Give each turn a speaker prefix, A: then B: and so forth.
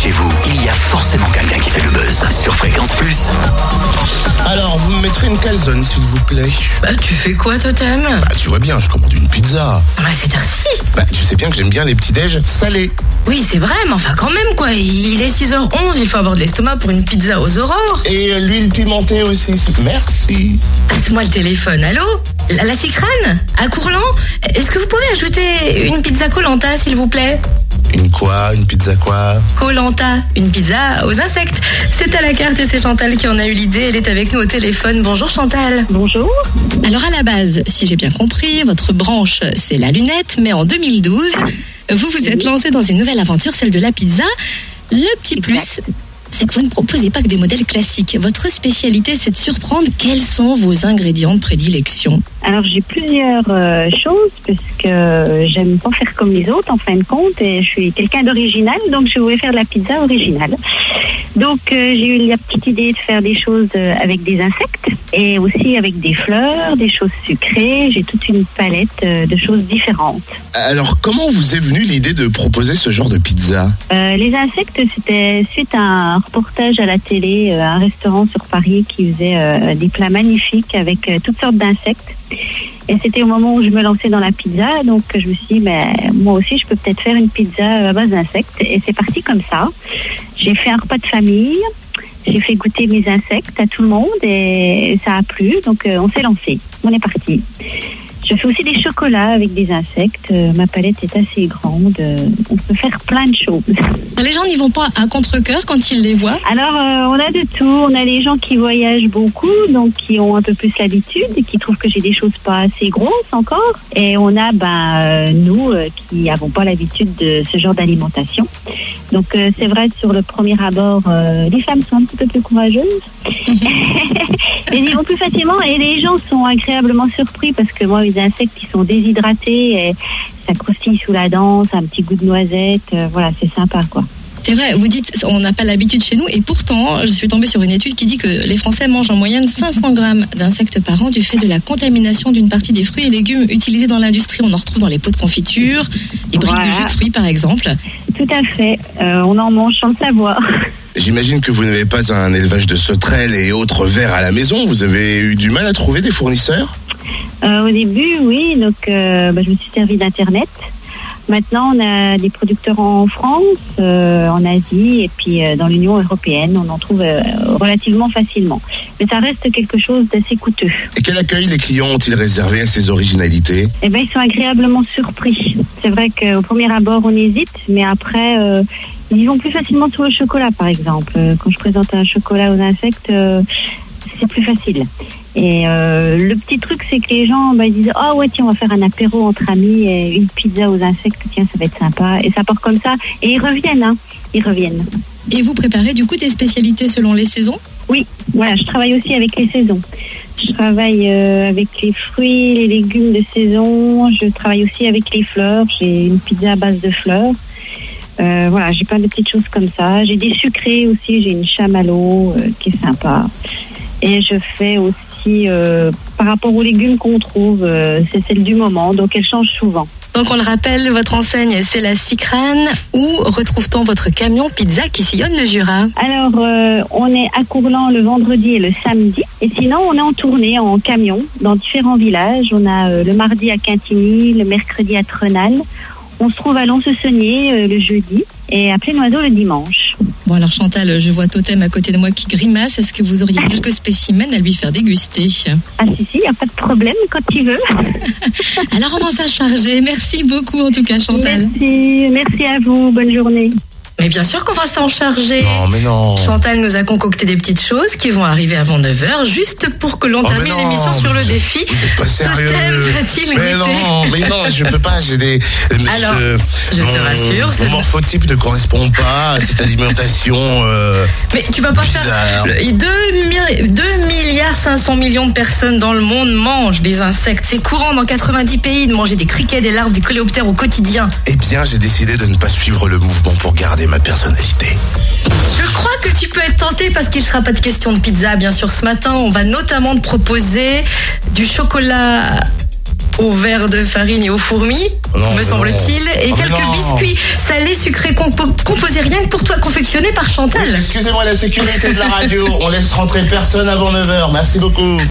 A: chez vous, il y a forcément quelqu'un qui fait le buzz sur Fréquence Plus.
B: Alors, vous me mettrez une calzone, s'il vous plaît.
C: Bah, tu fais quoi, Totem?
B: Bah, tu vois bien, je commande une pizza.
C: Ah, c'est heure-ci.
B: Bah, tu sais bien que j'aime bien les petits déj salés.
C: Oui, c'est vrai, mais enfin, quand même, quoi. Il est 6h11, il faut avoir de l'estomac pour une pizza aux aurores.
B: Et euh, l'huile pimentée aussi. Merci.
C: Passe-moi le téléphone, allô? La, la Cicrane À Courland? Est-ce que vous pouvez ajouter une pizza Colanta, s'il vous plaît?
B: Une quoi Une pizza quoi
C: Colanta, une pizza aux insectes. C'est à la carte et c'est Chantal qui en a eu l'idée. Elle est avec nous au téléphone. Bonjour Chantal.
D: Bonjour.
C: Alors à la base, si j'ai bien compris, votre branche c'est la lunette, mais en 2012, vous vous êtes lancé dans une nouvelle aventure, celle de la pizza. Le petit plus, c'est que vous ne proposez pas que des modèles classiques. Votre spécialité, c'est de surprendre quels sont vos ingrédients de prédilection.
D: Alors j'ai plusieurs euh, choses parce que j'aime pas faire comme les autres en fin de compte et je suis quelqu'un d'original donc je voulais faire de la pizza originale. Donc euh, j'ai eu la petite idée de faire des choses euh, avec des insectes et aussi avec des fleurs, des choses sucrées. J'ai toute une palette euh, de choses différentes.
B: Alors, comment vous est venue l'idée de proposer ce genre de pizza?
D: Les insectes, c'était suite à un reportage à la télé, euh, un restaurant sur Paris qui faisait des plats magnifiques avec toutes sortes d'insectes. Et c'était au moment où je me lançais dans la pizza, donc je me suis dit, moi aussi, je peux peut-être faire une pizza à base d'insectes. Et c'est parti comme ça. J'ai fait un repas de famille, j'ai fait goûter mes insectes à tout le monde et ça a plu, donc euh, on s'est lancé. On est parti. Je fais aussi des chocolats avec des insectes. Euh, ma palette est assez grande. Euh, on peut faire plein de choses.
C: Les gens n'y vont pas à contre-coeur quand ils les voient.
D: Alors, euh, on a de tout. On a les gens qui voyagent beaucoup, donc qui ont un peu plus l'habitude et qui trouvent que j'ai des choses pas assez grosses encore. Et on a, ben, euh, nous, euh, qui n'avons pas l'habitude de ce genre d'alimentation. Donc, c'est vrai, sur le premier abord, les femmes sont un petit peu plus courageuses. Elles y vont plus facilement et les gens sont agréablement surpris parce que moi, les insectes, ils sont déshydratés et ça croustille sous la dent, ça a un petit goût de noisette. euh, voilà, c'est sympa, quoi.
C: C'est vrai, vous dites on n'a pas l'habitude chez nous et pourtant je suis tombée sur une étude qui dit que les Français mangent en moyenne 500 grammes d'insectes par an du fait de la contamination d'une partie des fruits et légumes utilisés dans l'industrie. On en retrouve dans les pots de confiture, les briques de jus de fruits par exemple.
D: Tout à fait. Euh, on en mange sans le savoir.
B: J'imagine que vous n'avez pas un élevage de sauterelles et autres vers à la maison. Vous avez eu du mal à trouver des fournisseurs?
D: Euh, au début, oui. Donc, euh, bah, je me suis servi d'Internet. Maintenant, on a des producteurs en France, euh, en Asie et puis euh, dans l'Union européenne. On en trouve euh, relativement facilement. Mais ça reste quelque chose d'assez coûteux.
B: Et quel accueil les clients ont-ils réservé à ces originalités?
D: Eh ben, ils sont agréablement surpris. C'est vrai qu'au premier abord, on hésite, mais après, euh, ils vont plus facilement sur le chocolat, par exemple. Quand je présente un chocolat aux insectes, euh, c'est plus facile. Et euh, le petit truc, c'est que les gens bah, ils disent Ah ouais, tiens, on va faire un apéro entre amis et une pizza aux insectes, tiens, ça va être sympa. Et ça part comme ça. Et ils reviennent, hein. Ils reviennent.
C: Et vous préparez du coup des spécialités selon les saisons?
D: Oui, voilà, je travaille aussi avec les saisons. Je travaille euh, avec les fruits, les légumes de saison. Je travaille aussi avec les fleurs. J'ai une pizza à base de fleurs. Euh, voilà, j'ai plein de petites choses comme ça. J'ai des sucrés aussi. J'ai une chamallow euh, qui est sympa. Et je fais aussi, euh, par rapport aux légumes qu'on trouve, euh, c'est celle du moment. Donc elle change souvent.
C: Donc on le rappelle, votre enseigne c'est la Cicrane. Où retrouve-t-on votre camion pizza qui sillonne le Jura?
D: Alors, euh, on est à Courland le vendredi et le samedi. Et sinon, on est en tournée en camion dans différents villages. On a euh, le mardi à Quintigny, le mercredi à Trenal. On se trouve à Lons-Saunier euh, le jeudi et à Plénoiseau le dimanche.
C: Bon alors Chantal, je vois Totem à côté de moi qui grimace. Est-ce que vous auriez quelques spécimens à lui faire déguster?
D: Ah si, si, il n'y a pas de problème quand il veut.
C: Alors on va s'en charger. Merci beaucoup en tout cas Chantal.
D: Merci, merci à vous. Bonne journée.
C: Mais bien sûr qu'on va s'en charger.
B: Non, mais non.
C: Chantal nous a concocté des petites choses qui vont arriver avant 9h, juste pour que l'on
B: Oh,
C: termine l'émission sur le défi.
B: Êtes pas sérieux.
C: Totem va-t-il
B: mais non, mais non, je peux pas. J'ai des.
C: Alors, je te rassure,
B: Mon morphotype ne correspond pas à cette alimentation. euh,
C: Mais tu vas pas
B: Bizarre.
C: faire. Le- 2, 2 milliards 500 millions de personnes dans le monde mangent des insectes. C'est courant dans 90 pays de manger des criquets, des larves, des coléoptères au quotidien.
B: Eh bien, j'ai décidé de ne pas suivre le mouvement pour garder ma personnalité.
C: Je crois que tu peux être tenté parce qu'il ne sera pas de question de pizza, bien sûr. Ce matin, on va notamment te proposer du chocolat au verre de farine et aux fourmis,
B: Non,
C: me semble-t-il, et
B: Ah,
C: quelques
B: non.
C: biscuits salés sucrés compo- composés rien que pour toi, confectionnés par Chantal.
B: Excusez-moi la sécurité de la radio, on laisse rentrer personne avant 9h, merci beaucoup.